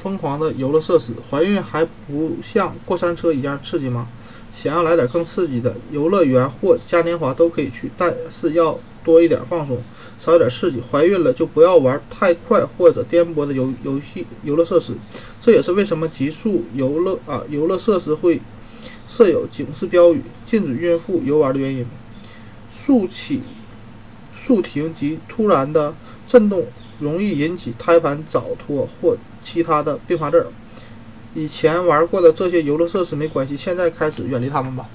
疯狂的游乐设施。怀孕还不像过山车一样刺激吗？想要来点更刺激的，游乐园或嘉年华都可以去，但是要多一点放松，少一点刺激。怀孕了就不要玩太快或者颠簸的游游戏游乐设施。这也是为什么极速游乐啊游乐设施会设有警示标语，禁止孕妇游玩的原因。速起、速停及突然的震动容易引起胎盘早脱或其他的并发症。以前玩过的这些游乐设施没关系，现在开始远离他们吧。